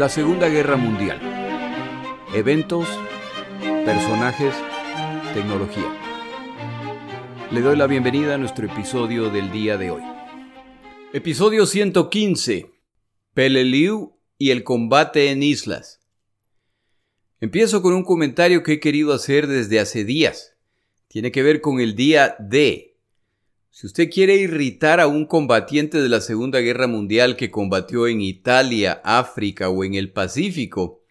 La Segunda Guerra Mundial. Eventos, personajes, tecnología. Le doy la bienvenida a nuestro episodio del día de hoy. Episodio 115. Peleliu y el combate en islas. Empiezo con un comentario que he querido hacer desde hace días. Tiene que ver con el día D, si usted quiere irritar a un combatiente de la Segunda Guerra Mundial que combatió en Italia, África o en el Pacífico,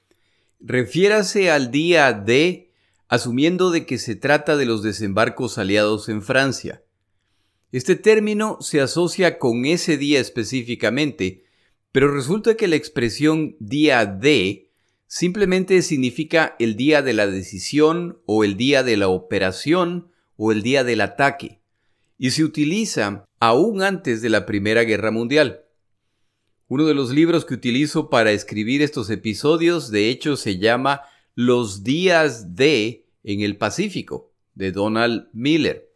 refiérase al día D asumiendo de que se trata de los desembarcos aliados en Francia. Este término se asocia con ese día específicamente, pero resulta que la expresión día D simplemente significa el día de la decisión o el día de la operación o el día del ataque y se utiliza aún antes de la Primera Guerra Mundial. Uno de los libros que utilizo para escribir estos episodios, de hecho, se llama Los días de en el Pacífico, de Donald Miller.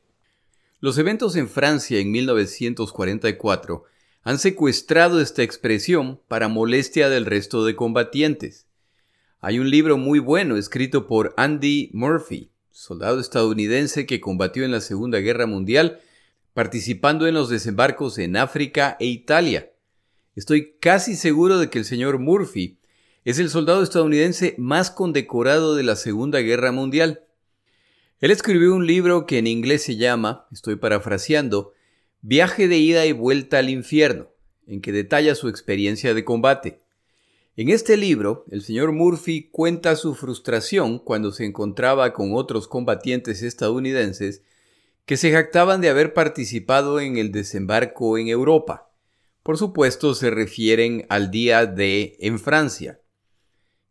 Los eventos en Francia en 1944 han secuestrado esta expresión para molestia del resto de combatientes. Hay un libro muy bueno escrito por Andy Murphy, soldado estadounidense que combatió en la Segunda Guerra Mundial participando en los desembarcos en África e Italia. Estoy casi seguro de que el señor Murphy es el soldado estadounidense más condecorado de la Segunda Guerra Mundial. Él escribió un libro que en inglés se llama, estoy parafraseando, Viaje de ida y vuelta al infierno, en que detalla su experiencia de combate. En este libro, el señor Murphy cuenta su frustración cuando se encontraba con otros combatientes estadounidenses que se jactaban de haber participado en el desembarco en Europa. Por supuesto, se refieren al día de en Francia.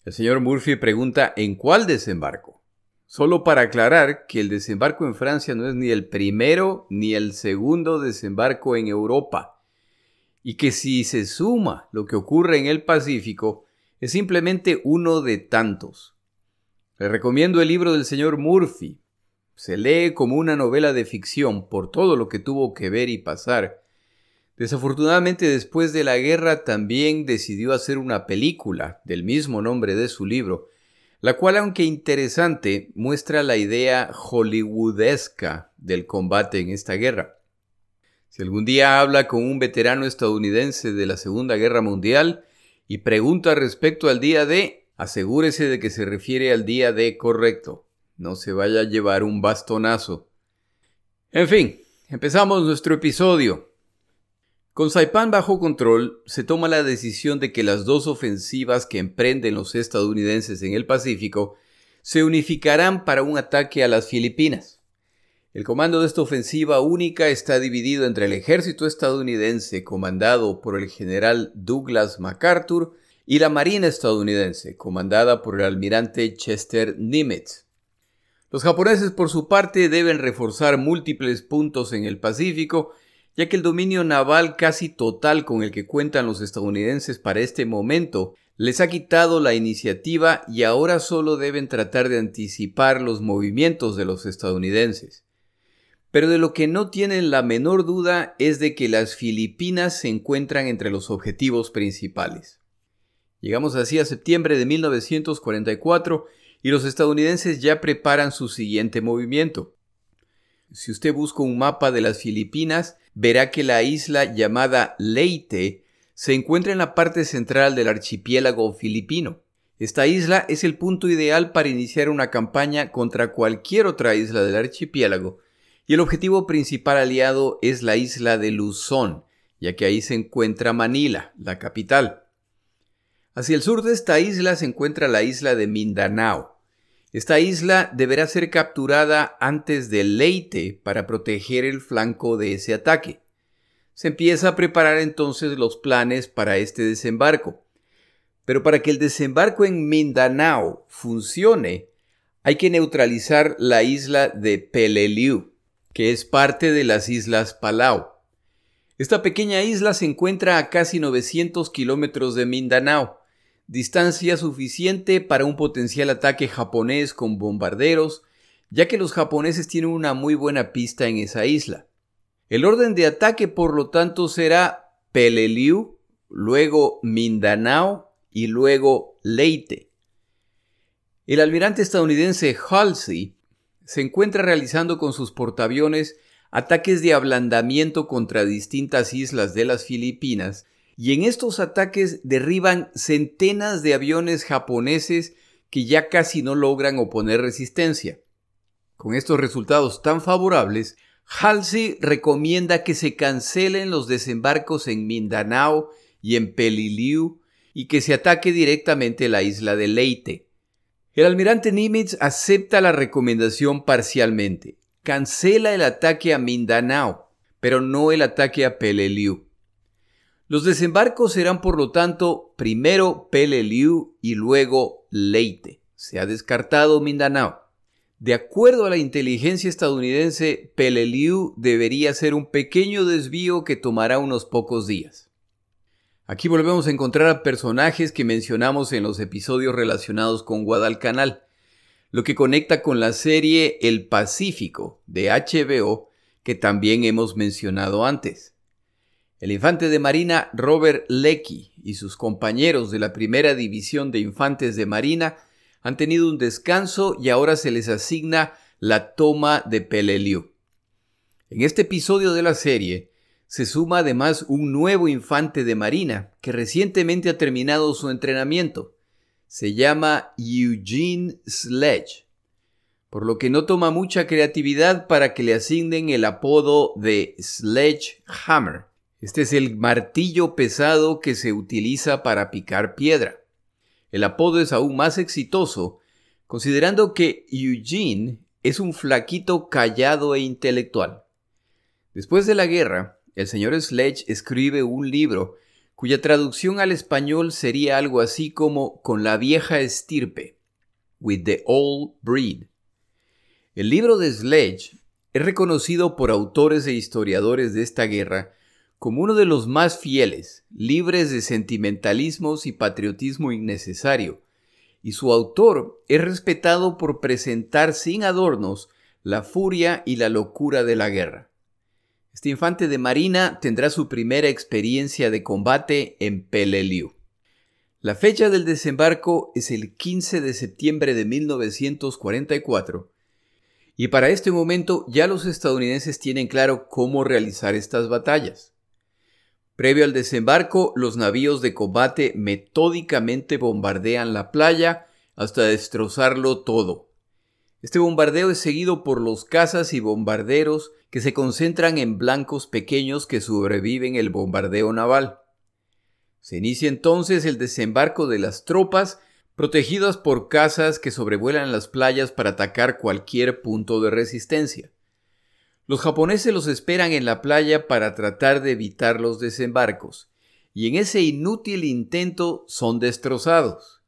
El señor Murphy pregunta ¿en cuál desembarco? Solo para aclarar que el desembarco en Francia no es ni el primero ni el segundo desembarco en Europa, y que si se suma lo que ocurre en el Pacífico, es simplemente uno de tantos. Le recomiendo el libro del señor Murphy, se lee como una novela de ficción por todo lo que tuvo que ver y pasar. Desafortunadamente después de la guerra también decidió hacer una película del mismo nombre de su libro, la cual aunque interesante muestra la idea hollywoodesca del combate en esta guerra. Si algún día habla con un veterano estadounidense de la Segunda Guerra Mundial y pregunta respecto al día D, asegúrese de que se refiere al día D correcto no se vaya a llevar un bastonazo. En fin, empezamos nuestro episodio. Con Saipan bajo control, se toma la decisión de que las dos ofensivas que emprenden los estadounidenses en el Pacífico se unificarán para un ataque a las Filipinas. El comando de esta ofensiva única está dividido entre el ejército estadounidense comandado por el general Douglas MacArthur y la Marina estadounidense comandada por el almirante Chester Nimitz. Los japoneses por su parte deben reforzar múltiples puntos en el Pacífico, ya que el dominio naval casi total con el que cuentan los estadounidenses para este momento les ha quitado la iniciativa y ahora solo deben tratar de anticipar los movimientos de los estadounidenses. Pero de lo que no tienen la menor duda es de que las Filipinas se encuentran entre los objetivos principales. Llegamos así a septiembre de 1944 y los estadounidenses ya preparan su siguiente movimiento. Si usted busca un mapa de las Filipinas, verá que la isla llamada Leyte se encuentra en la parte central del archipiélago filipino. Esta isla es el punto ideal para iniciar una campaña contra cualquier otra isla del archipiélago, y el objetivo principal aliado es la isla de Luzón, ya que ahí se encuentra Manila, la capital. Hacia el sur de esta isla se encuentra la isla de Mindanao, esta isla deberá ser capturada antes del Leyte para proteger el flanco de ese ataque. Se empieza a preparar entonces los planes para este desembarco. Pero para que el desembarco en Mindanao funcione, hay que neutralizar la isla de Peleliu, que es parte de las islas Palau. Esta pequeña isla se encuentra a casi 900 kilómetros de Mindanao distancia suficiente para un potencial ataque japonés con bombarderos, ya que los japoneses tienen una muy buena pista en esa isla. El orden de ataque, por lo tanto, será Peleliu, luego Mindanao y luego Leyte. El almirante estadounidense Halsey se encuentra realizando con sus portaaviones ataques de ablandamiento contra distintas islas de las Filipinas y en estos ataques derriban centenas de aviones japoneses que ya casi no logran oponer resistencia. Con estos resultados tan favorables, Halsey recomienda que se cancelen los desembarcos en Mindanao y en Peliliu y que se ataque directamente la isla de Leyte. El almirante Nimitz acepta la recomendación parcialmente. Cancela el ataque a Mindanao, pero no el ataque a Peleliu. Los desembarcos serán por lo tanto primero Peleliu y luego Leyte. Se ha descartado Mindanao. De acuerdo a la inteligencia estadounidense, Peleliu debería ser un pequeño desvío que tomará unos pocos días. Aquí volvemos a encontrar a personajes que mencionamos en los episodios relacionados con Guadalcanal, lo que conecta con la serie El Pacífico de HBO que también hemos mencionado antes. El infante de Marina Robert Lecky y sus compañeros de la primera división de infantes de Marina han tenido un descanso y ahora se les asigna la toma de Peleliu. En este episodio de la serie, se suma además un nuevo infante de marina que recientemente ha terminado su entrenamiento. Se llama Eugene Sledge, por lo que no toma mucha creatividad para que le asignen el apodo de Sledgehammer. Este es el martillo pesado que se utiliza para picar piedra. El apodo es aún más exitoso, considerando que Eugene es un flaquito callado e intelectual. Después de la guerra, el señor Sledge escribe un libro cuya traducción al español sería algo así como con la vieja estirpe, with the old breed. El libro de Sledge es reconocido por autores e historiadores de esta guerra como uno de los más fieles, libres de sentimentalismos y patriotismo innecesario, y su autor es respetado por presentar sin adornos la furia y la locura de la guerra. Este infante de marina tendrá su primera experiencia de combate en Peleliu. La fecha del desembarco es el 15 de septiembre de 1944 y para este momento ya los estadounidenses tienen claro cómo realizar estas batallas. Previo al desembarco, los navíos de combate metódicamente bombardean la playa hasta destrozarlo todo. Este bombardeo es seguido por los cazas y bombarderos que se concentran en blancos pequeños que sobreviven el bombardeo naval. Se inicia entonces el desembarco de las tropas protegidas por cazas que sobrevuelan las playas para atacar cualquier punto de resistencia. Los japoneses los esperan en la playa para tratar de evitar los desembarcos, y en ese inútil intento son destrozados.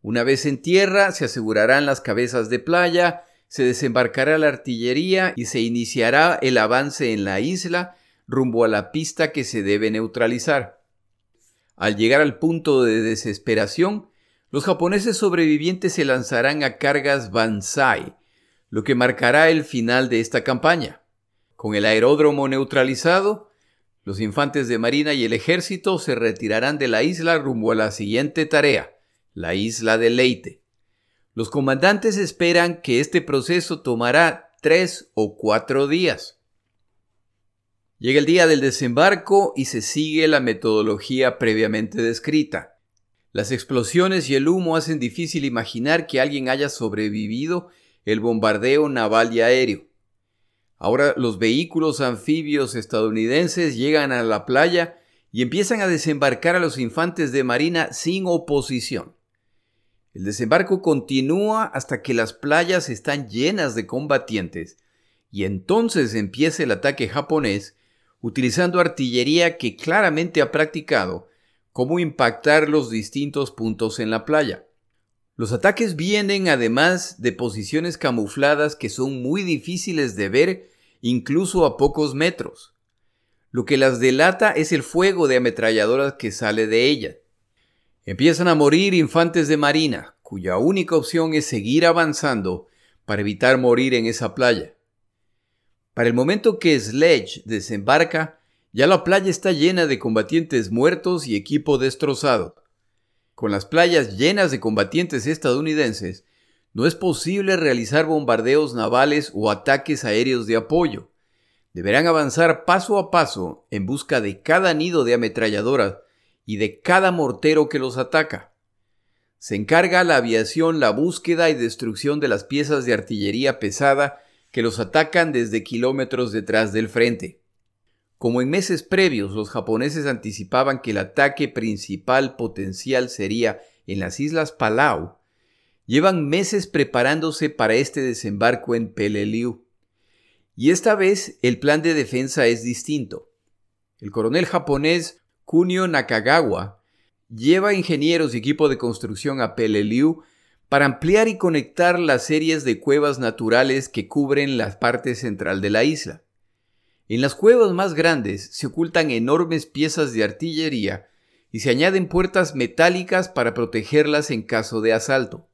Una vez en tierra, se asegurarán las cabezas de playa, se desembarcará la artillería y se iniciará el avance en la isla rumbo a la pista que se debe neutralizar. Al llegar al punto de desesperación, los japoneses sobrevivientes se lanzarán a cargas Banzai, lo que marcará el final de esta campaña. Con el aeródromo neutralizado, los infantes de marina y el ejército se retirarán de la isla rumbo a la siguiente tarea, la isla de Leyte. Los comandantes esperan que este proceso tomará tres o cuatro días. Llega el día del desembarco y se sigue la metodología previamente descrita. Las explosiones y el humo hacen difícil imaginar que alguien haya sobrevivido el bombardeo naval y aéreo. Ahora los vehículos anfibios estadounidenses llegan a la playa y empiezan a desembarcar a los infantes de marina sin oposición. El desembarco continúa hasta que las playas están llenas de combatientes y entonces empieza el ataque japonés utilizando artillería que claramente ha practicado cómo impactar los distintos puntos en la playa. Los ataques vienen además de posiciones camufladas que son muy difíciles de ver incluso a pocos metros. Lo que las delata es el fuego de ametralladoras que sale de ellas. Empiezan a morir infantes de marina, cuya única opción es seguir avanzando para evitar morir en esa playa. Para el momento que Sledge desembarca, ya la playa está llena de combatientes muertos y equipo destrozado. Con las playas llenas de combatientes estadounidenses, no es posible realizar bombardeos navales o ataques aéreos de apoyo. Deberán avanzar paso a paso en busca de cada nido de ametralladoras y de cada mortero que los ataca. Se encarga a la aviación la búsqueda y destrucción de las piezas de artillería pesada que los atacan desde kilómetros detrás del frente. Como en meses previos los japoneses anticipaban que el ataque principal potencial sería en las islas Palau, llevan meses preparándose para este desembarco en Peleliu. Y esta vez el plan de defensa es distinto. El coronel japonés Kunio Nakagawa lleva ingenieros y equipo de construcción a Peleliu para ampliar y conectar las series de cuevas naturales que cubren la parte central de la isla. En las cuevas más grandes se ocultan enormes piezas de artillería y se añaden puertas metálicas para protegerlas en caso de asalto.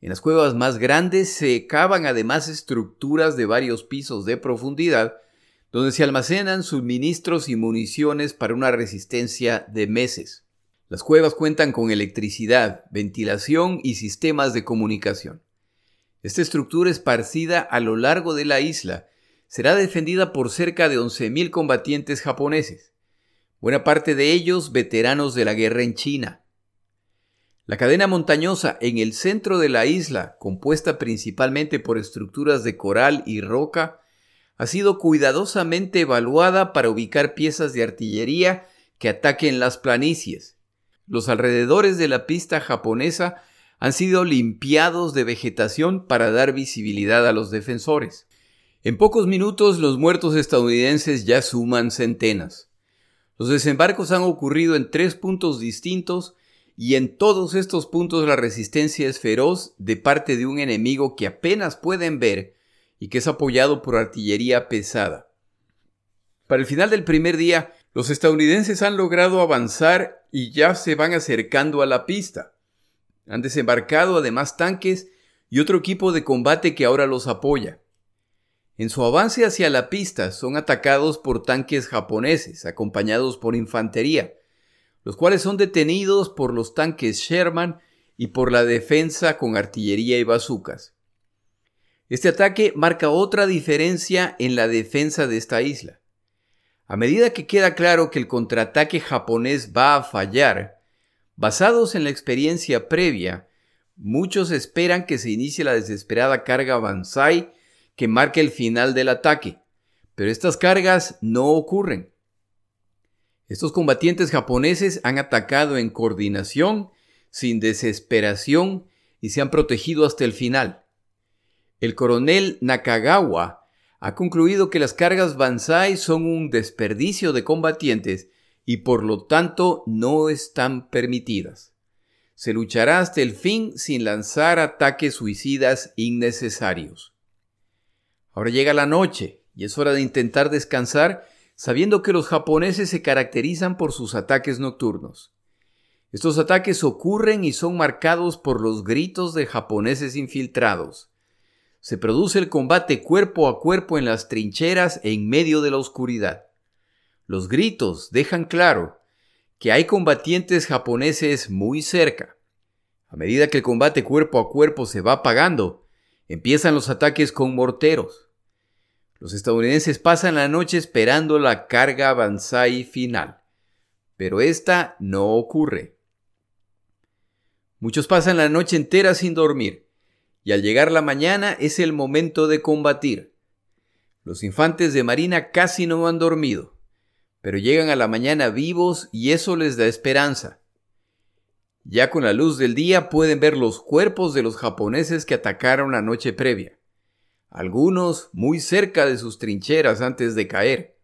En las cuevas más grandes se cavan además estructuras de varios pisos de profundidad donde se almacenan suministros y municiones para una resistencia de meses. Las cuevas cuentan con electricidad, ventilación y sistemas de comunicación. Esta estructura esparcida a lo largo de la isla será defendida por cerca de 11.000 combatientes japoneses, buena parte de ellos veteranos de la guerra en China. La cadena montañosa en el centro de la isla, compuesta principalmente por estructuras de coral y roca, ha sido cuidadosamente evaluada para ubicar piezas de artillería que ataquen las planicies. Los alrededores de la pista japonesa han sido limpiados de vegetación para dar visibilidad a los defensores. En pocos minutos los muertos estadounidenses ya suman centenas. Los desembarcos han ocurrido en tres puntos distintos y en todos estos puntos la resistencia es feroz de parte de un enemigo que apenas pueden ver y que es apoyado por artillería pesada. Para el final del primer día, los estadounidenses han logrado avanzar y ya se van acercando a la pista. Han desembarcado además tanques y otro equipo de combate que ahora los apoya. En su avance hacia la pista son atacados por tanques japoneses, acompañados por infantería, los cuales son detenidos por los tanques Sherman y por la defensa con artillería y bazucas. Este ataque marca otra diferencia en la defensa de esta isla. A medida que queda claro que el contraataque japonés va a fallar, basados en la experiencia previa, muchos esperan que se inicie la desesperada carga Banzai que marque el final del ataque, pero estas cargas no ocurren. Estos combatientes japoneses han atacado en coordinación, sin desesperación y se han protegido hasta el final. El coronel Nakagawa ha concluido que las cargas Banzai son un desperdicio de combatientes y por lo tanto no están permitidas. Se luchará hasta el fin sin lanzar ataques suicidas innecesarios. Ahora llega la noche y es hora de intentar descansar sabiendo que los japoneses se caracterizan por sus ataques nocturnos. Estos ataques ocurren y son marcados por los gritos de japoneses infiltrados. Se produce el combate cuerpo a cuerpo en las trincheras en medio de la oscuridad. Los gritos dejan claro que hay combatientes japoneses muy cerca. A medida que el combate cuerpo a cuerpo se va apagando, Empiezan los ataques con morteros. Los estadounidenses pasan la noche esperando la carga Banzai final, pero esta no ocurre. Muchos pasan la noche entera sin dormir, y al llegar la mañana es el momento de combatir. Los infantes de marina casi no han dormido, pero llegan a la mañana vivos y eso les da esperanza. Ya con la luz del día pueden ver los cuerpos de los japoneses que atacaron la noche previa, algunos muy cerca de sus trincheras antes de caer.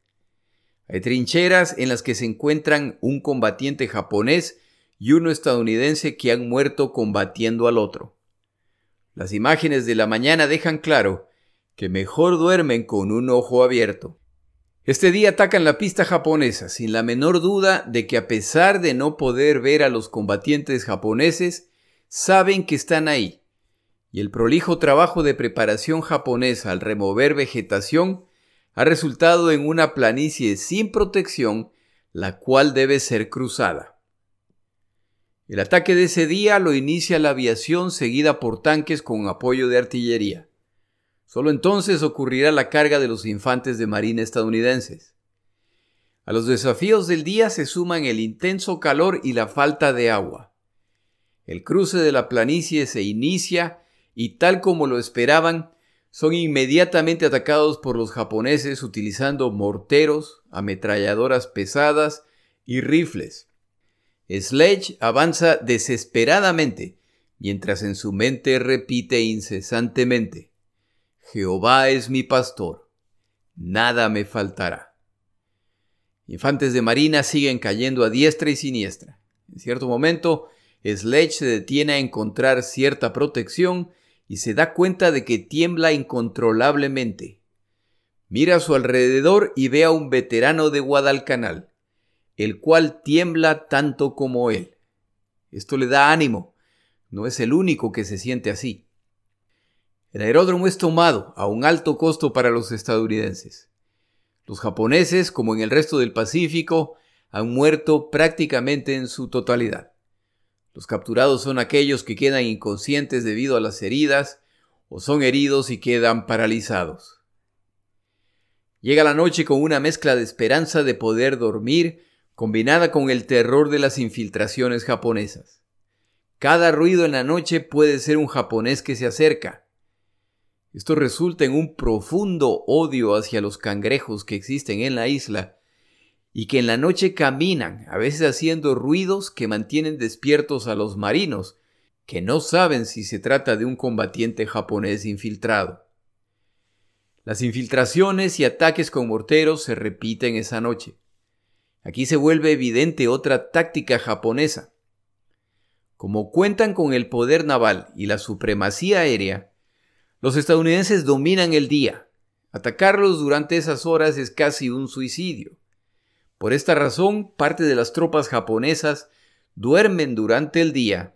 Hay trincheras en las que se encuentran un combatiente japonés y uno estadounidense que han muerto combatiendo al otro. Las imágenes de la mañana dejan claro que mejor duermen con un ojo abierto. Este día atacan la pista japonesa, sin la menor duda de que a pesar de no poder ver a los combatientes japoneses, saben que están ahí. Y el prolijo trabajo de preparación japonesa al remover vegetación ha resultado en una planicie sin protección, la cual debe ser cruzada. El ataque de ese día lo inicia la aviación seguida por tanques con apoyo de artillería. Solo entonces ocurrirá la carga de los infantes de marina estadounidenses. A los desafíos del día se suman el intenso calor y la falta de agua. El cruce de la planicie se inicia y tal como lo esperaban, son inmediatamente atacados por los japoneses utilizando morteros, ametralladoras pesadas y rifles. Sledge avanza desesperadamente, mientras en su mente repite incesantemente, Jehová es mi pastor, nada me faltará. Infantes de marina siguen cayendo a diestra y siniestra. En cierto momento, Sledge se detiene a encontrar cierta protección y se da cuenta de que tiembla incontrolablemente. Mira a su alrededor y ve a un veterano de Guadalcanal, el cual tiembla tanto como él. Esto le da ánimo. No es el único que se siente así. El aeródromo es tomado a un alto costo para los estadounidenses. Los japoneses, como en el resto del Pacífico, han muerto prácticamente en su totalidad. Los capturados son aquellos que quedan inconscientes debido a las heridas o son heridos y quedan paralizados. Llega la noche con una mezcla de esperanza de poder dormir combinada con el terror de las infiltraciones japonesas. Cada ruido en la noche puede ser un japonés que se acerca. Esto resulta en un profundo odio hacia los cangrejos que existen en la isla y que en la noche caminan, a veces haciendo ruidos que mantienen despiertos a los marinos, que no saben si se trata de un combatiente japonés infiltrado. Las infiltraciones y ataques con morteros se repiten esa noche. Aquí se vuelve evidente otra táctica japonesa. Como cuentan con el poder naval y la supremacía aérea, los estadounidenses dominan el día. Atacarlos durante esas horas es casi un suicidio. Por esta razón, parte de las tropas japonesas duermen durante el día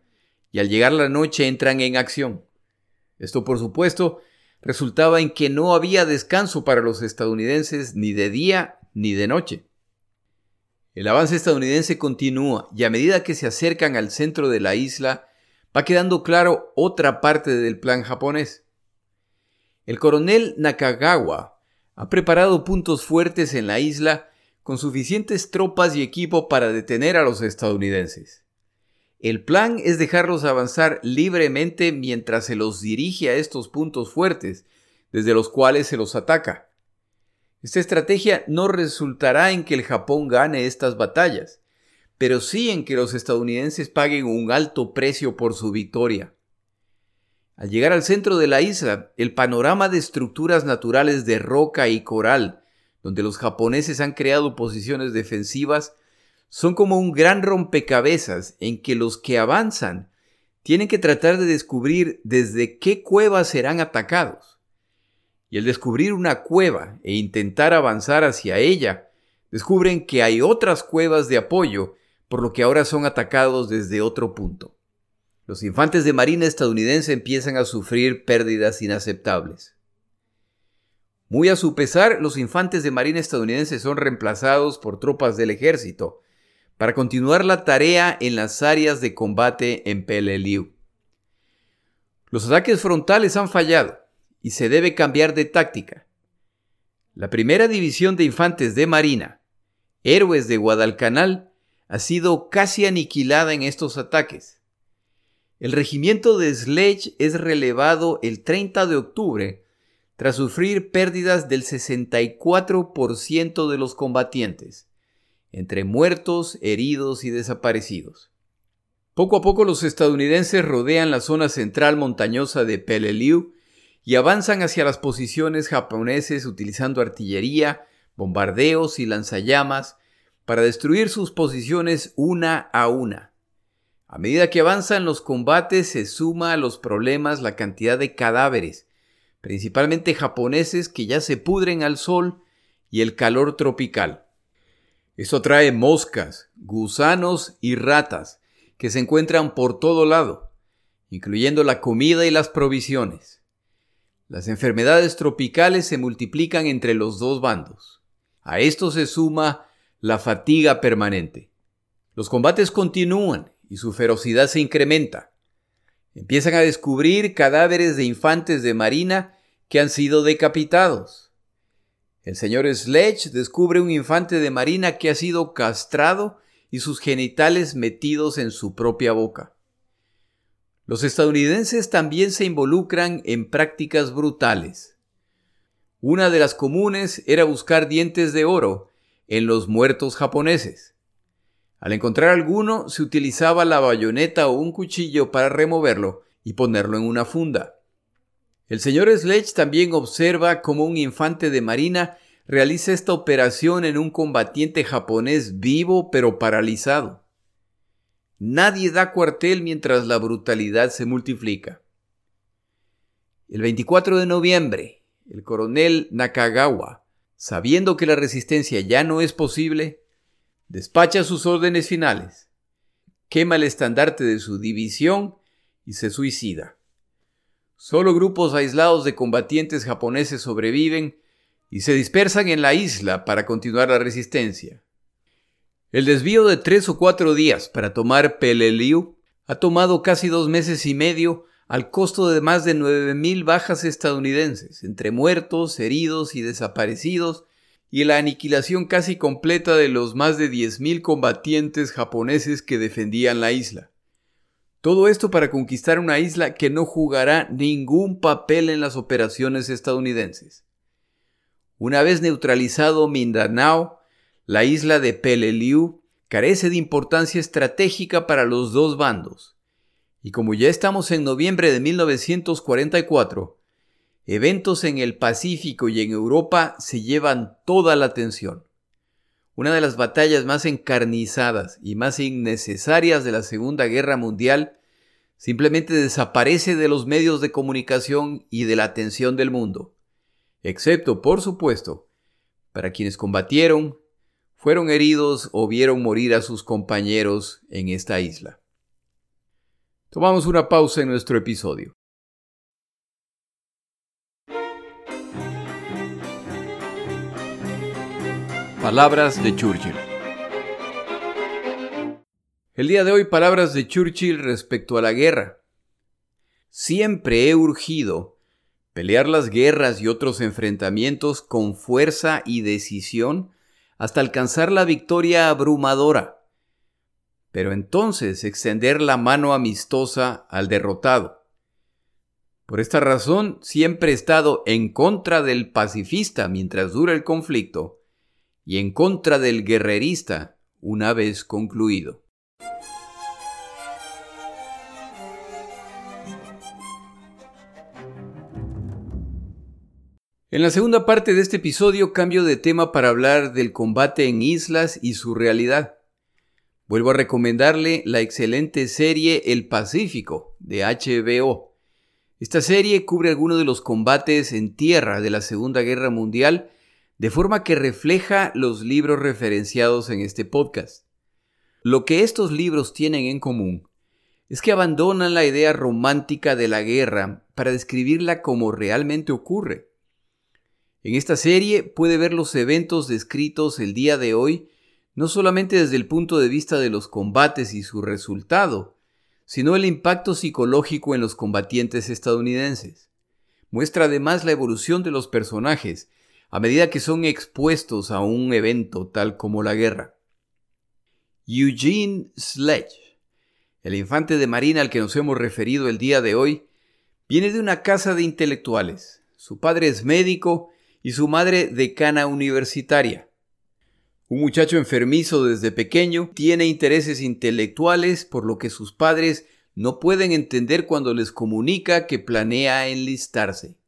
y al llegar la noche entran en acción. Esto, por supuesto, resultaba en que no había descanso para los estadounidenses ni de día ni de noche. El avance estadounidense continúa y a medida que se acercan al centro de la isla, va quedando claro otra parte del plan japonés. El coronel Nakagawa ha preparado puntos fuertes en la isla con suficientes tropas y equipo para detener a los estadounidenses. El plan es dejarlos avanzar libremente mientras se los dirige a estos puntos fuertes, desde los cuales se los ataca. Esta estrategia no resultará en que el Japón gane estas batallas, pero sí en que los estadounidenses paguen un alto precio por su victoria. Al llegar al centro de la isla, el panorama de estructuras naturales de roca y coral donde los japoneses han creado posiciones defensivas, son como un gran rompecabezas en que los que avanzan tienen que tratar de descubrir desde qué cuevas serán atacados. Y al descubrir una cueva e intentar avanzar hacia ella, descubren que hay otras cuevas de apoyo, por lo que ahora son atacados desde otro punto. Los infantes de marina estadounidense empiezan a sufrir pérdidas inaceptables. Muy a su pesar, los infantes de marina estadounidenses son reemplazados por tropas del ejército para continuar la tarea en las áreas de combate en Peleliu. Los ataques frontales han fallado y se debe cambiar de táctica. La primera división de infantes de marina, héroes de Guadalcanal, ha sido casi aniquilada en estos ataques. El regimiento de Sledge es relevado el 30 de octubre tras sufrir pérdidas del 64% de los combatientes, entre muertos, heridos y desaparecidos. Poco a poco los estadounidenses rodean la zona central montañosa de Peleliu y avanzan hacia las posiciones japoneses utilizando artillería, bombardeos y lanzallamas para destruir sus posiciones una a una. A medida que avanzan los combates se suma a los problemas la cantidad de cadáveres, principalmente japoneses que ya se pudren al sol y el calor tropical. Eso trae moscas, gusanos y ratas que se encuentran por todo lado, incluyendo la comida y las provisiones. Las enfermedades tropicales se multiplican entre los dos bandos. A esto se suma la fatiga permanente. Los combates continúan y su ferocidad se incrementa. Empiezan a descubrir cadáveres de infantes de marina que han sido decapitados. El señor Sledge descubre un infante de marina que ha sido castrado y sus genitales metidos en su propia boca. Los estadounidenses también se involucran en prácticas brutales. Una de las comunes era buscar dientes de oro en los muertos japoneses. Al encontrar alguno, se utilizaba la bayoneta o un cuchillo para removerlo y ponerlo en una funda. El señor Sledge también observa cómo un infante de marina realiza esta operación en un combatiente japonés vivo pero paralizado. Nadie da cuartel mientras la brutalidad se multiplica. El 24 de noviembre, el coronel Nakagawa, sabiendo que la resistencia ya no es posible, despacha sus órdenes finales, quema el estandarte de su división y se suicida. Solo grupos aislados de combatientes japoneses sobreviven y se dispersan en la isla para continuar la resistencia. El desvío de tres o cuatro días para tomar Peleliu ha tomado casi dos meses y medio al costo de más de 9.000 bajas estadounidenses, entre muertos, heridos y desaparecidos, y la aniquilación casi completa de los más de 10.000 combatientes japoneses que defendían la isla. Todo esto para conquistar una isla que no jugará ningún papel en las operaciones estadounidenses. Una vez neutralizado Mindanao, la isla de Peleliu carece de importancia estratégica para los dos bandos. Y como ya estamos en noviembre de 1944, eventos en el Pacífico y en Europa se llevan toda la atención. Una de las batallas más encarnizadas y más innecesarias de la Segunda Guerra Mundial simplemente desaparece de los medios de comunicación y de la atención del mundo, excepto, por supuesto, para quienes combatieron, fueron heridos o vieron morir a sus compañeros en esta isla. Tomamos una pausa en nuestro episodio. Palabras de Churchill. El día de hoy palabras de Churchill respecto a la guerra. Siempre he urgido pelear las guerras y otros enfrentamientos con fuerza y decisión hasta alcanzar la victoria abrumadora, pero entonces extender la mano amistosa al derrotado. Por esta razón siempre he estado en contra del pacifista mientras dura el conflicto y en contra del guerrerista una vez concluido. En la segunda parte de este episodio cambio de tema para hablar del combate en islas y su realidad. Vuelvo a recomendarle la excelente serie El Pacífico de HBO. Esta serie cubre algunos de los combates en tierra de la Segunda Guerra Mundial de forma que refleja los libros referenciados en este podcast. Lo que estos libros tienen en común es que abandonan la idea romántica de la guerra para describirla como realmente ocurre. En esta serie puede ver los eventos descritos el día de hoy no solamente desde el punto de vista de los combates y su resultado, sino el impacto psicológico en los combatientes estadounidenses. Muestra además la evolución de los personajes a medida que son expuestos a un evento tal como la guerra. Eugene Sledge, el infante de marina al que nos hemos referido el día de hoy, viene de una casa de intelectuales. Su padre es médico y su madre decana universitaria. Un muchacho enfermizo desde pequeño tiene intereses intelectuales por lo que sus padres no pueden entender cuando les comunica que planea enlistarse.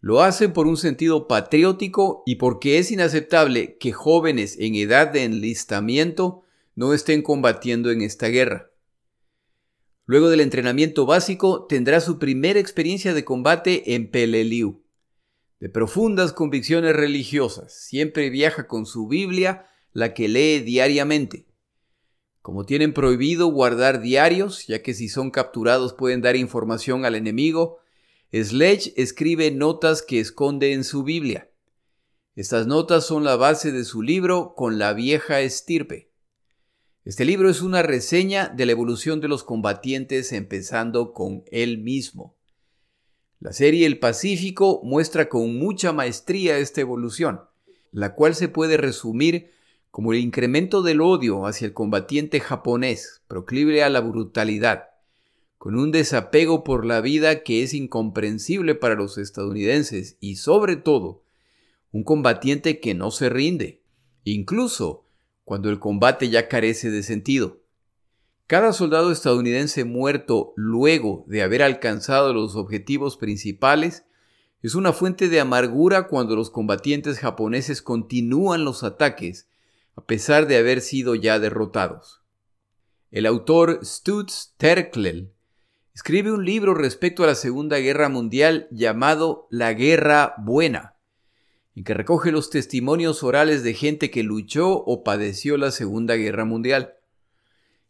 Lo hace por un sentido patriótico y porque es inaceptable que jóvenes en edad de enlistamiento no estén combatiendo en esta guerra. Luego del entrenamiento básico tendrá su primera experiencia de combate en Peleliu de profundas convicciones religiosas. Siempre viaja con su Biblia, la que lee diariamente. Como tienen prohibido guardar diarios, ya que si son capturados pueden dar información al enemigo, Sledge escribe notas que esconde en su Biblia. Estas notas son la base de su libro Con la vieja estirpe. Este libro es una reseña de la evolución de los combatientes empezando con él mismo. La serie El Pacífico muestra con mucha maestría esta evolución, la cual se puede resumir como el incremento del odio hacia el combatiente japonés, proclive a la brutalidad, con un desapego por la vida que es incomprensible para los estadounidenses y sobre todo, un combatiente que no se rinde, incluso cuando el combate ya carece de sentido. Cada soldado estadounidense muerto luego de haber alcanzado los objetivos principales es una fuente de amargura cuando los combatientes japoneses continúan los ataques a pesar de haber sido ya derrotados. El autor Stutz Terkel escribe un libro respecto a la Segunda Guerra Mundial llamado La Guerra Buena, en que recoge los testimonios orales de gente que luchó o padeció la Segunda Guerra Mundial.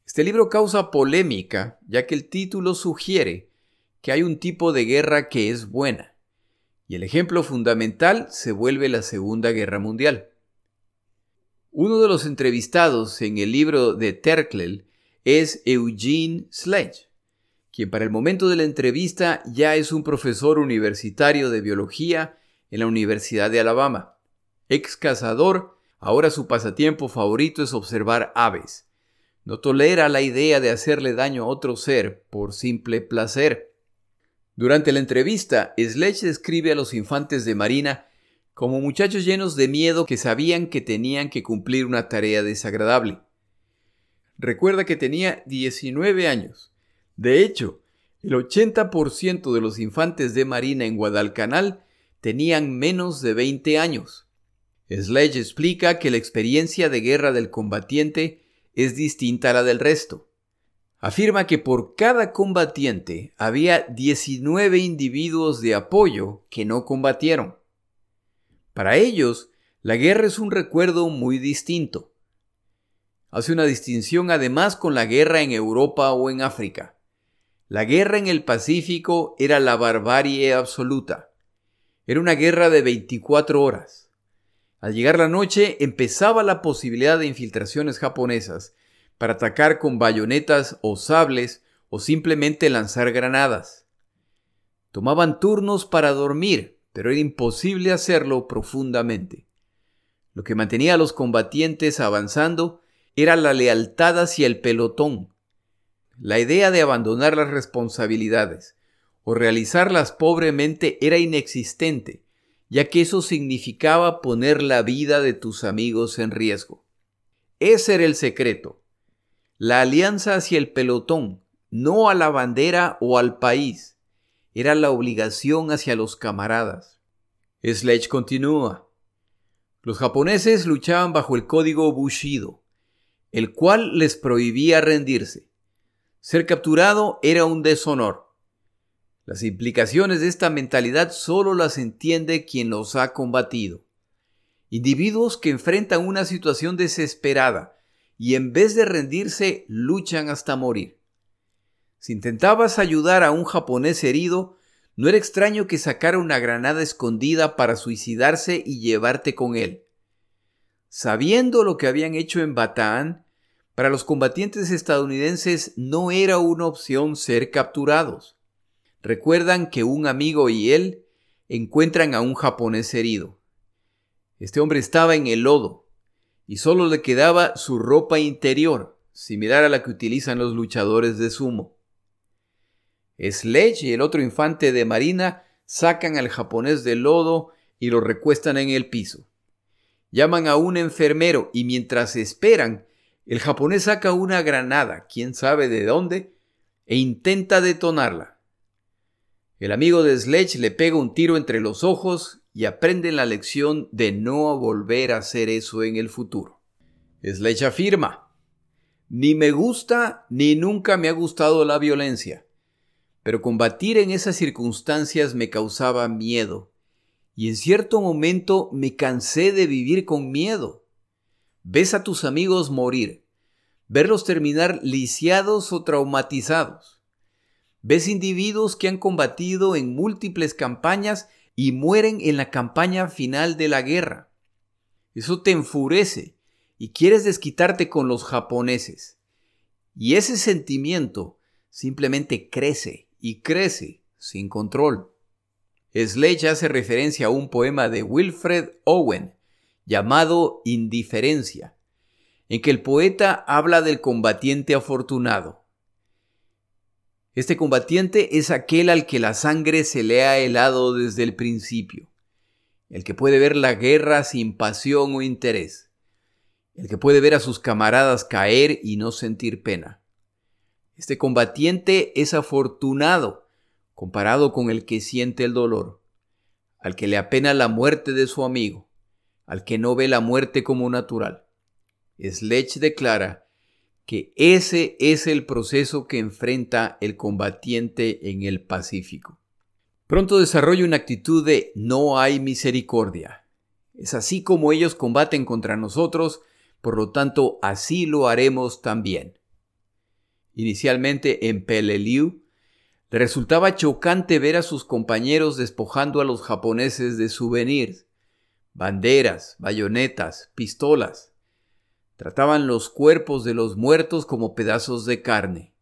Este libro causa polémica, ya que el título sugiere que hay un tipo de guerra que es buena, y el ejemplo fundamental se vuelve la Segunda Guerra Mundial. Uno de los entrevistados en el libro de Terkel es Eugene Sledge, quien para el momento de la entrevista ya es un profesor universitario de biología en la Universidad de Alabama. Ex cazador, ahora su pasatiempo favorito es observar aves no tolera la idea de hacerle daño a otro ser por simple placer. Durante la entrevista, Sledge describe a los infantes de Marina como muchachos llenos de miedo que sabían que tenían que cumplir una tarea desagradable. Recuerda que tenía 19 años. De hecho, el 80% de los infantes de Marina en Guadalcanal tenían menos de 20 años. Sledge explica que la experiencia de guerra del combatiente es distinta a la del resto. Afirma que por cada combatiente había 19 individuos de apoyo que no combatieron. Para ellos, la guerra es un recuerdo muy distinto. Hace una distinción además con la guerra en Europa o en África. La guerra en el Pacífico era la barbarie absoluta. Era una guerra de 24 horas. Al llegar la noche empezaba la posibilidad de infiltraciones japonesas para atacar con bayonetas o sables o simplemente lanzar granadas. Tomaban turnos para dormir, pero era imposible hacerlo profundamente. Lo que mantenía a los combatientes avanzando era la lealtad hacia el pelotón, la idea de abandonar las responsabilidades o realizarlas pobremente era inexistente, ya que eso significaba poner la vida de tus amigos en riesgo. Ese era el secreto. La alianza hacia el pelotón, no a la bandera o al país, era la obligación hacia los camaradas. Sledge continúa. Los japoneses luchaban bajo el código Bushido, el cual les prohibía rendirse. Ser capturado era un deshonor. Las implicaciones de esta mentalidad solo las entiende quien los ha combatido. Individuos que enfrentan una situación desesperada y en vez de rendirse luchan hasta morir. Si intentabas ayudar a un japonés herido, no era extraño que sacara una granada escondida para suicidarse y llevarte con él. Sabiendo lo que habían hecho en Bataan, para los combatientes estadounidenses no era una opción ser capturados recuerdan que un amigo y él encuentran a un japonés herido. Este hombre estaba en el lodo y solo le quedaba su ropa interior, similar a la que utilizan los luchadores de sumo. Sledge y el otro infante de marina sacan al japonés del lodo y lo recuestan en el piso. Llaman a un enfermero y mientras esperan, el japonés saca una granada, quién sabe de dónde, e intenta detonarla. El amigo de Sledge le pega un tiro entre los ojos y aprende la lección de no volver a hacer eso en el futuro. Sledge afirma, ni me gusta ni nunca me ha gustado la violencia, pero combatir en esas circunstancias me causaba miedo, y en cierto momento me cansé de vivir con miedo. Ves a tus amigos morir, verlos terminar lisiados o traumatizados Ves individuos que han combatido en múltiples campañas y mueren en la campaña final de la guerra. Eso te enfurece y quieres desquitarte con los japoneses. Y ese sentimiento simplemente crece y crece sin control. Sledge hace referencia a un poema de Wilfred Owen llamado Indiferencia, en que el poeta habla del combatiente afortunado. Este combatiente es aquel al que la sangre se le ha helado desde el principio, el que puede ver la guerra sin pasión o interés, el que puede ver a sus camaradas caer y no sentir pena. Este combatiente es afortunado comparado con el que siente el dolor, al que le apena la muerte de su amigo, al que no ve la muerte como natural. Sledge declara que ese es el proceso que enfrenta el combatiente en el Pacífico. Pronto desarrolla una actitud de no hay misericordia. Es así como ellos combaten contra nosotros, por lo tanto así lo haremos también. Inicialmente en Peleliu, le resultaba chocante ver a sus compañeros despojando a los japoneses de souvenirs, banderas, bayonetas, pistolas. Trataban los cuerpos de los muertos como pedazos de carne.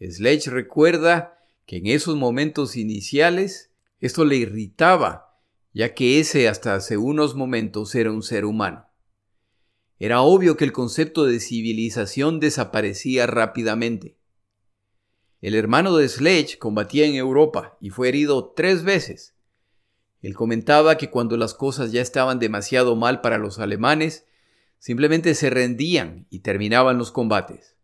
Sledge recuerda que en esos momentos iniciales esto le irritaba, ya que ese hasta hace unos momentos era un ser humano. Era obvio que el concepto de civilización desaparecía rápidamente. El hermano de Sledge combatía en Europa y fue herido tres veces. Él comentaba que cuando las cosas ya estaban demasiado mal para los alemanes, simplemente se rendían y terminaban los combates.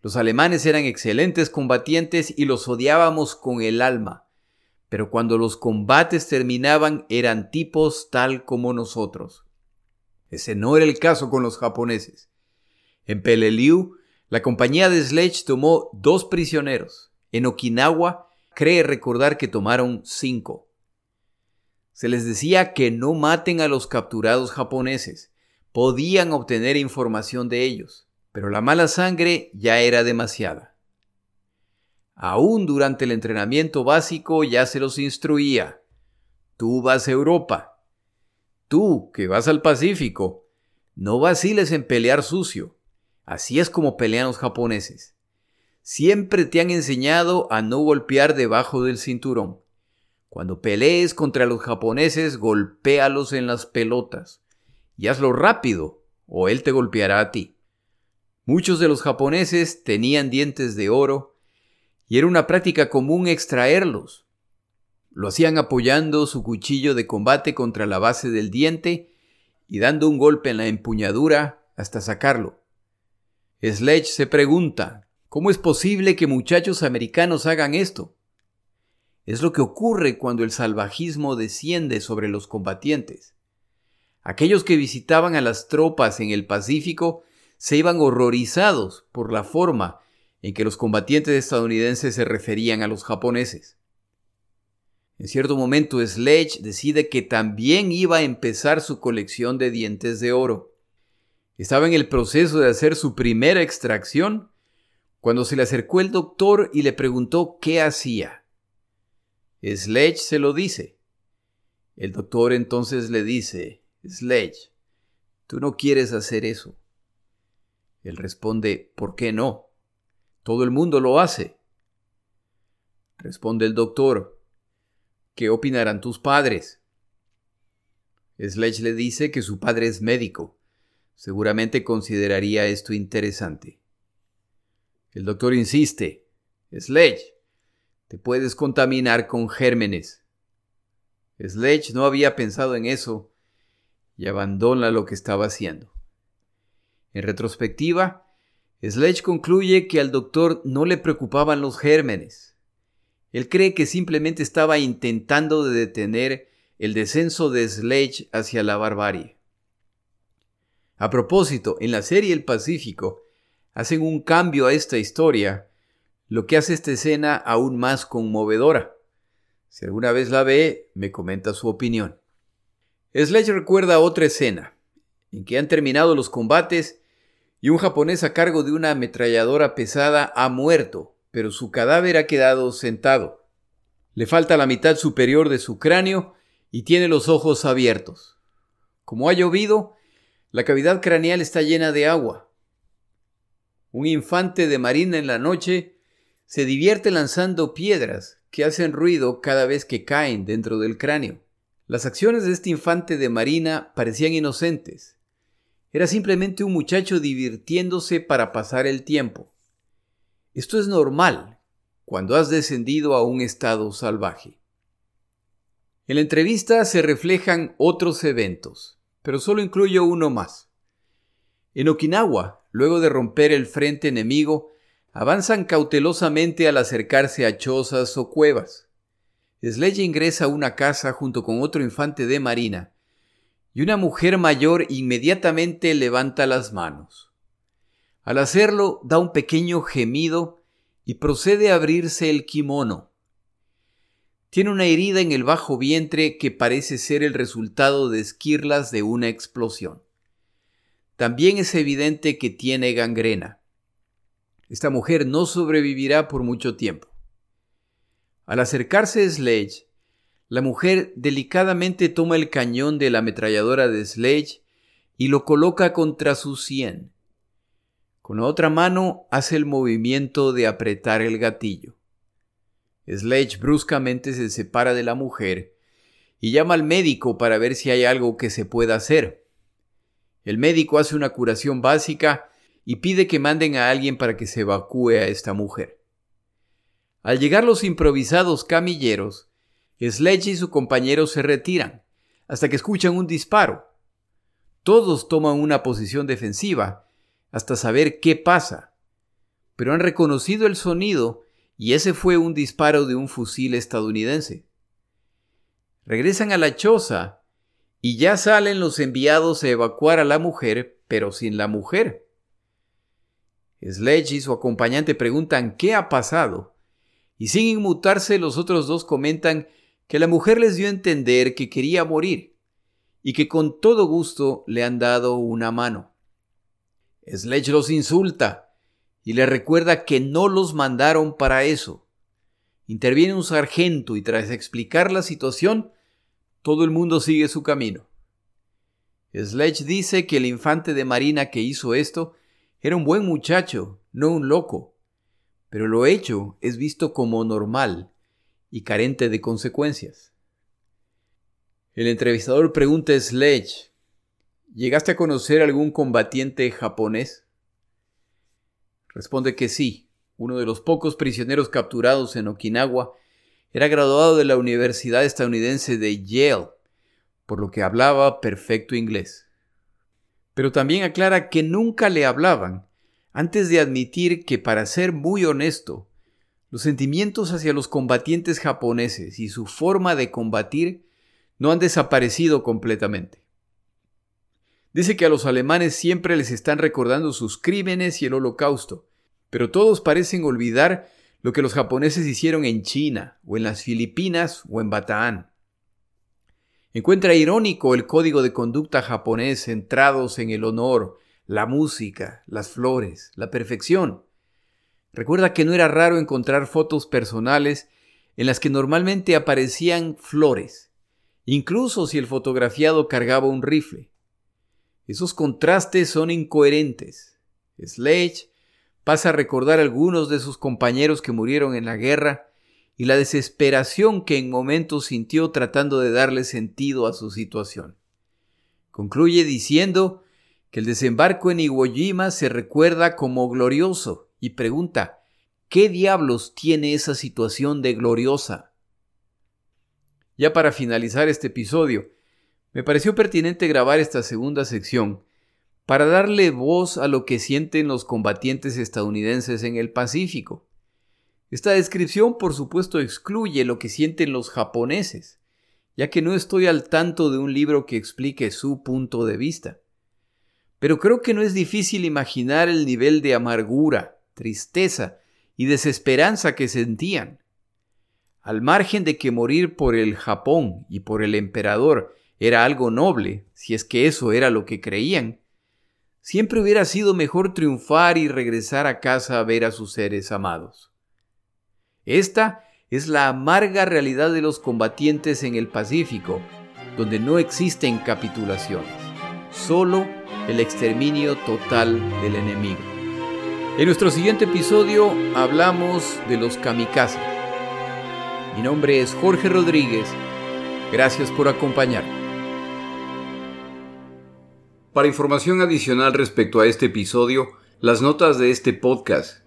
Los alemanes eran excelentes combatientes y los odiábamos con el alma, pero cuando los combates terminaban eran tipos tal como nosotros. Ese no era el caso con los japoneses. En Peleliu la compañía de Sledge tomó dos prisioneros. En Okinawa cree recordar que tomaron cinco. Se les decía que no maten a los capturados japoneses. Podían obtener información de ellos, pero la mala sangre ya era demasiada. Aún durante el entrenamiento básico ya se los instruía. Tú vas a Europa. Tú, que vas al Pacífico, no vaciles en pelear sucio. Así es como pelean los japoneses. Siempre te han enseñado a no golpear debajo del cinturón. Cuando pelees contra los japoneses, golpéalos en las pelotas. Y hazlo rápido, o él te golpeará a ti. Muchos de los japoneses tenían dientes de oro, y era una práctica común extraerlos. Lo hacían apoyando su cuchillo de combate contra la base del diente y dando un golpe en la empuñadura hasta sacarlo. Sledge se pregunta, ¿cómo es posible que muchachos americanos hagan esto? Es lo que ocurre cuando el salvajismo desciende sobre los combatientes. Aquellos que visitaban a las tropas en el Pacífico se iban horrorizados por la forma en que los combatientes estadounidenses se referían a los japoneses. En cierto momento Sledge decide que también iba a empezar su colección de dientes de oro. Estaba en el proceso de hacer su primera extracción cuando se le acercó el doctor y le preguntó qué hacía. Sledge se lo dice. El doctor entonces le dice, Sledge, tú no quieres hacer eso. Él responde, ¿por qué no? Todo el mundo lo hace. Responde el doctor, ¿qué opinarán tus padres? Sledge le dice que su padre es médico seguramente consideraría esto interesante. El doctor insiste, Sledge, te puedes contaminar con gérmenes. Sledge no había pensado en eso y abandona lo que estaba haciendo. En retrospectiva, Sledge concluye que al doctor no le preocupaban los gérmenes. Él cree que simplemente estaba intentando de detener el descenso de Sledge hacia la barbarie. A propósito, en la serie El Pacífico hacen un cambio a esta historia, lo que hace esta escena aún más conmovedora. Si alguna vez la ve, me comenta su opinión. Sledge recuerda otra escena, en que han terminado los combates y un japonés a cargo de una ametralladora pesada ha muerto, pero su cadáver ha quedado sentado. Le falta la mitad superior de su cráneo y tiene los ojos abiertos. Como ha llovido, La cavidad craneal está llena de agua. Un infante de marina en la noche se divierte lanzando piedras que hacen ruido cada vez que caen dentro del cráneo. Las acciones de este infante de marina parecían inocentes. Era simplemente un muchacho divirtiéndose para pasar el tiempo. Esto es normal cuando has descendido a un estado salvaje. En la entrevista se reflejan otros eventos, pero solo incluyo uno más. En Okinawa, luego de romper el frente enemigo, avanzan cautelosamente al acercarse a chozas o cuevas. Sledge ingresa a una casa junto con otro infante de marina, y una mujer mayor inmediatamente levanta las manos. Al hacerlo, da un pequeño gemido y procede a abrirse el kimono. Tiene una herida en el bajo vientre que parece ser el resultado de esquirlas de una explosión. También es evidente que tiene gangrena. Esta mujer no sobrevivirá por mucho tiempo. Al acercarse Sledge, la mujer delicadamente toma el cañón de la ametralladora de Sledge y lo coloca contra su sien. Con la otra mano hace el movimiento de apretar el gatillo. Sledge bruscamente se separa de la mujer y llama al médico para ver si hay algo que se pueda hacer. El médico hace una curación básica y pide que manden a alguien para que se evacúe a esta mujer. Al llegar los improvisados camilleros, Sledge y su compañero se retiran hasta que escuchan un disparo. Todos toman una posición defensiva hasta saber qué pasa, pero han reconocido el sonido y ese fue un disparo de un fusil estadounidense. Regresan a la choza y ya salen los enviados a evacuar a la mujer, pero sin la mujer. Sledge y su acompañante preguntan qué ha pasado, y sin inmutarse los otros dos comentan que la mujer les dio a entender que quería morir, y que con todo gusto le han dado una mano. Sledge los insulta, y le recuerda que no los mandaron para eso. Interviene un sargento y tras explicar la situación, todo el mundo sigue su camino. Sledge dice que el infante de marina que hizo esto era un buen muchacho, no un loco, pero lo hecho es visto como normal y carente de consecuencias. El entrevistador pregunta a Sledge, ¿llegaste a conocer algún combatiente japonés? Responde que sí. Uno de los pocos prisioneros capturados en Okinawa era graduado de la Universidad estadounidense de Yale, por lo que hablaba perfecto inglés. Pero también aclara que nunca le hablaban, antes de admitir que, para ser muy honesto, los sentimientos hacia los combatientes japoneses y su forma de combatir no han desaparecido completamente. Dice que a los alemanes siempre les están recordando sus crímenes y el holocausto, pero todos parecen olvidar lo que los japoneses hicieron en China, o en las Filipinas, o en Bataan. Encuentra irónico el código de conducta japonés centrados en el honor, la música, las flores, la perfección. Recuerda que no era raro encontrar fotos personales en las que normalmente aparecían flores, incluso si el fotografiado cargaba un rifle. Esos contrastes son incoherentes. Sledge pasa a recordar algunos de sus compañeros que murieron en la guerra y la desesperación que en momentos sintió tratando de darle sentido a su situación. Concluye diciendo que el desembarco en Iwo Jima se recuerda como glorioso y pregunta, ¿qué diablos tiene esa situación de gloriosa? Ya para finalizar este episodio, me pareció pertinente grabar esta segunda sección para darle voz a lo que sienten los combatientes estadounidenses en el Pacífico. Esta descripción por supuesto excluye lo que sienten los japoneses, ya que no estoy al tanto de un libro que explique su punto de vista. Pero creo que no es difícil imaginar el nivel de amargura, tristeza y desesperanza que sentían. Al margen de que morir por el Japón y por el emperador era algo noble, si es que eso era lo que creían, siempre hubiera sido mejor triunfar y regresar a casa a ver a sus seres amados. Esta es la amarga realidad de los combatientes en el Pacífico, donde no existen capitulaciones, solo el exterminio total del enemigo. En nuestro siguiente episodio hablamos de los kamikazes. Mi nombre es Jorge Rodríguez. Gracias por acompañarme. Para información adicional respecto a este episodio, las notas de este podcast,